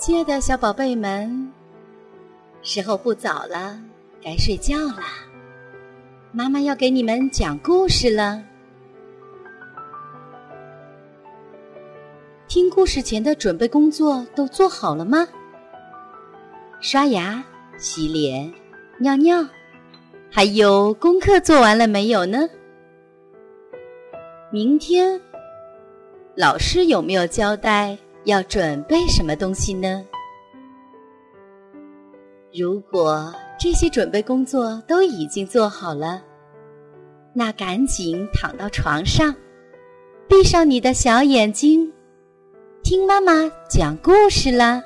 亲爱的小宝贝们，时候不早了，该睡觉啦。妈妈要给你们讲故事了。听故事前的准备工作都做好了吗？刷牙、洗脸、尿尿，还有功课做完了没有呢？明天老师有没有交代？要准备什么东西呢？如果这些准备工作都已经做好了，那赶紧躺到床上，闭上你的小眼睛，听妈妈讲故事啦。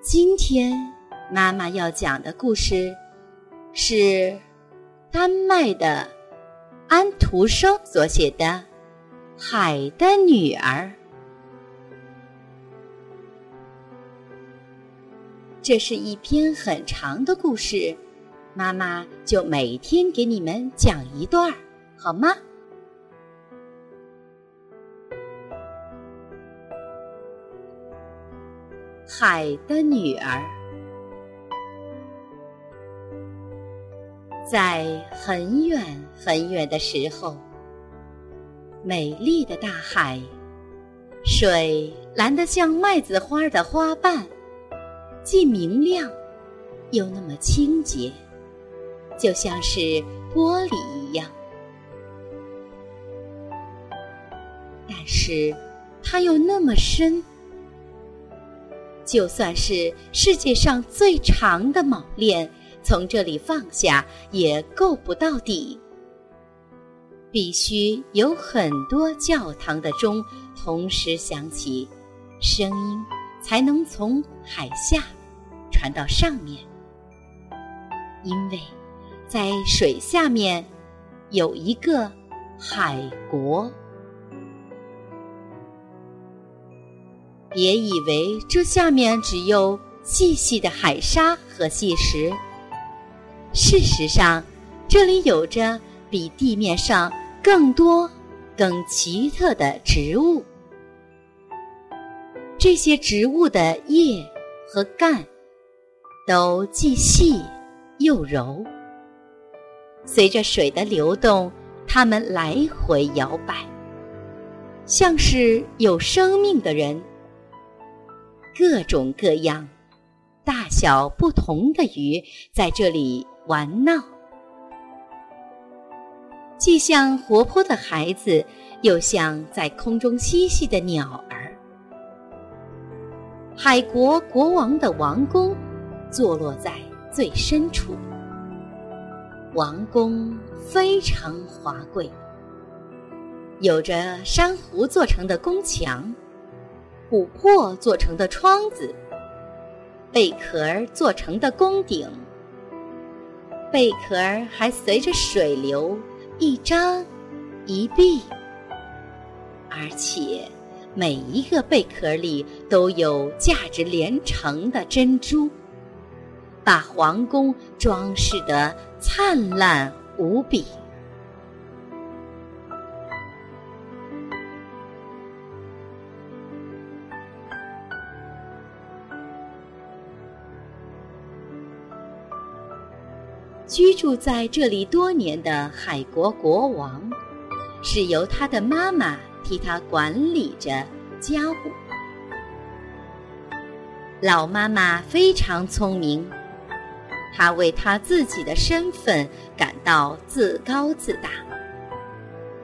今天妈妈要讲的故事是丹麦的。安徒生所写的《海的女儿》，这是一篇很长的故事，妈妈就每天给你们讲一段，好吗？海的女儿。在很远很远的时候，美丽的大海，水蓝得像麦子花的花瓣，既明亮，又那么清洁，就像是玻璃一样。但是，它又那么深，就算是世界上最长的铆链。从这里放下也够不到底，必须有很多教堂的钟同时响起，声音才能从海下传到上面。因为，在水下面有一个海国。别以为这下面只有细细的海沙和细石。事实上，这里有着比地面上更多、更奇特的植物。这些植物的叶和干都既细又柔，随着水的流动，它们来回摇摆，像是有生命的人。各种各样、大小不同的鱼在这里。玩闹，既像活泼的孩子，又像在空中嬉戏的鸟儿。海国国王的王宫坐落在最深处，王宫非常华贵，有着珊瑚做成的宫墙，琥珀做成的窗子，贝壳做成的宫顶。贝壳还随着水流一张一闭，而且每一个贝壳里都有价值连城的珍珠，把皇宫装饰的灿烂无比。居住在这里多年的海国国王，是由他的妈妈替他管理着家务。老妈妈非常聪明，她为她自己的身份感到自高自大。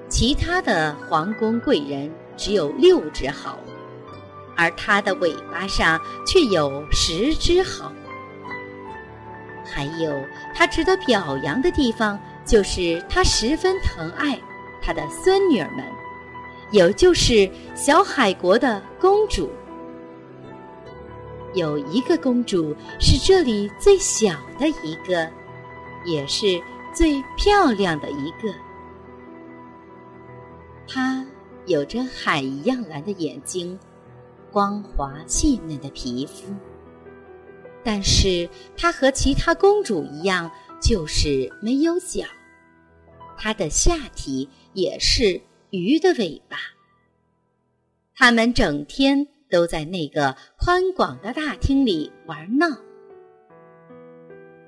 其他的皇宫贵人只有六只好，而她的尾巴上却有十只好。还有，他值得表扬的地方，就是他十分疼爱他的孙女儿们，有就是小海国的公主。有一个公主是这里最小的一个，也是最漂亮的一个。她有着海一样蓝的眼睛，光滑细嫩的皮肤。但是她和其他公主一样，就是没有脚。她的下体也是鱼的尾巴。它们整天都在那个宽广的大厅里玩闹。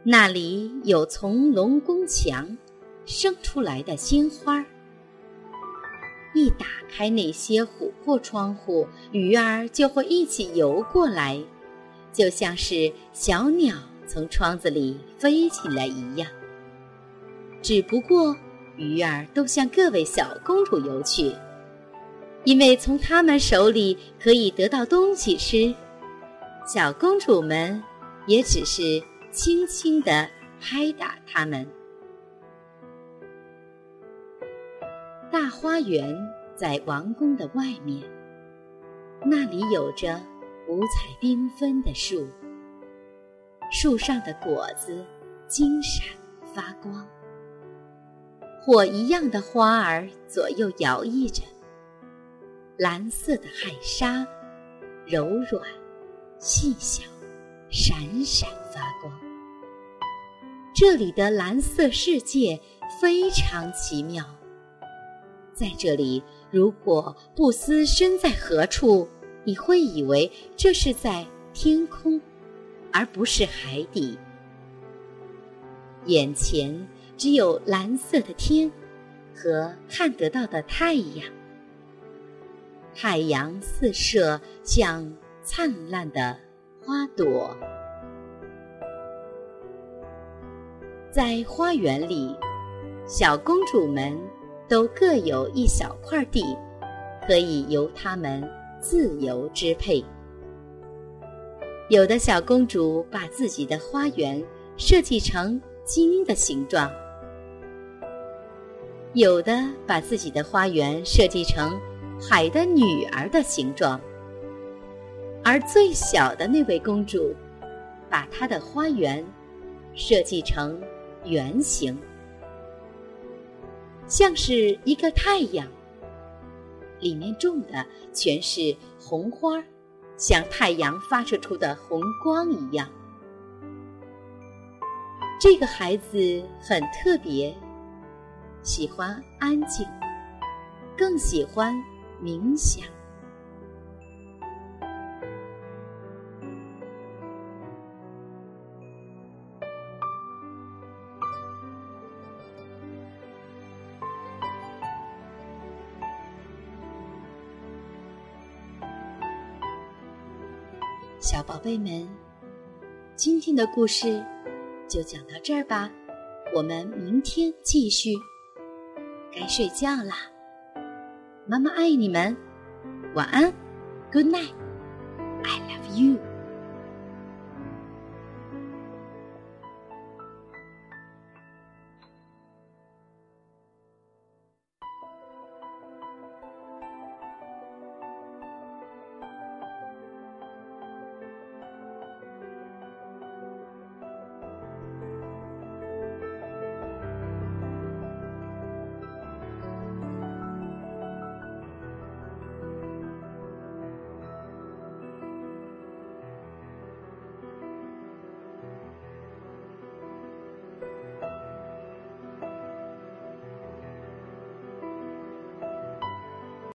那里有从龙宫墙生出来的鲜花。一打开那些琥珀窗户，鱼儿就会一起游过来，就像是小鸟从窗子里飞起来一样。只不过，鱼儿都向各位小公主游去，因为从他们手里可以得到东西吃。小公主们也只是。轻轻地拍打它们。大花园在王宫的外面，那里有着五彩缤纷的树，树上的果子金闪发光，火一样的花儿左右摇曳着，蓝色的海沙柔软细小，闪闪发光。这里的蓝色世界非常奇妙。在这里，如果不思身在何处，你会以为这是在天空，而不是海底。眼前只有蓝色的天和看得到的太阳，太阳四射，像灿烂的花朵。在花园里，小公主们都各有一小块地，可以由她们自由支配。有的小公主把自己的花园设计成鲸的形状，有的把自己的花园设计成海的女儿的形状，而最小的那位公主，把她的花园设计成。圆形，像是一个太阳，里面种的全是红花，像太阳发射出的红光一样。这个孩子很特别，喜欢安静，更喜欢冥想。小宝贝们，今天的故事就讲到这儿吧，我们明天继续。该睡觉啦，妈妈爱你们，晚安，Good night，I love you。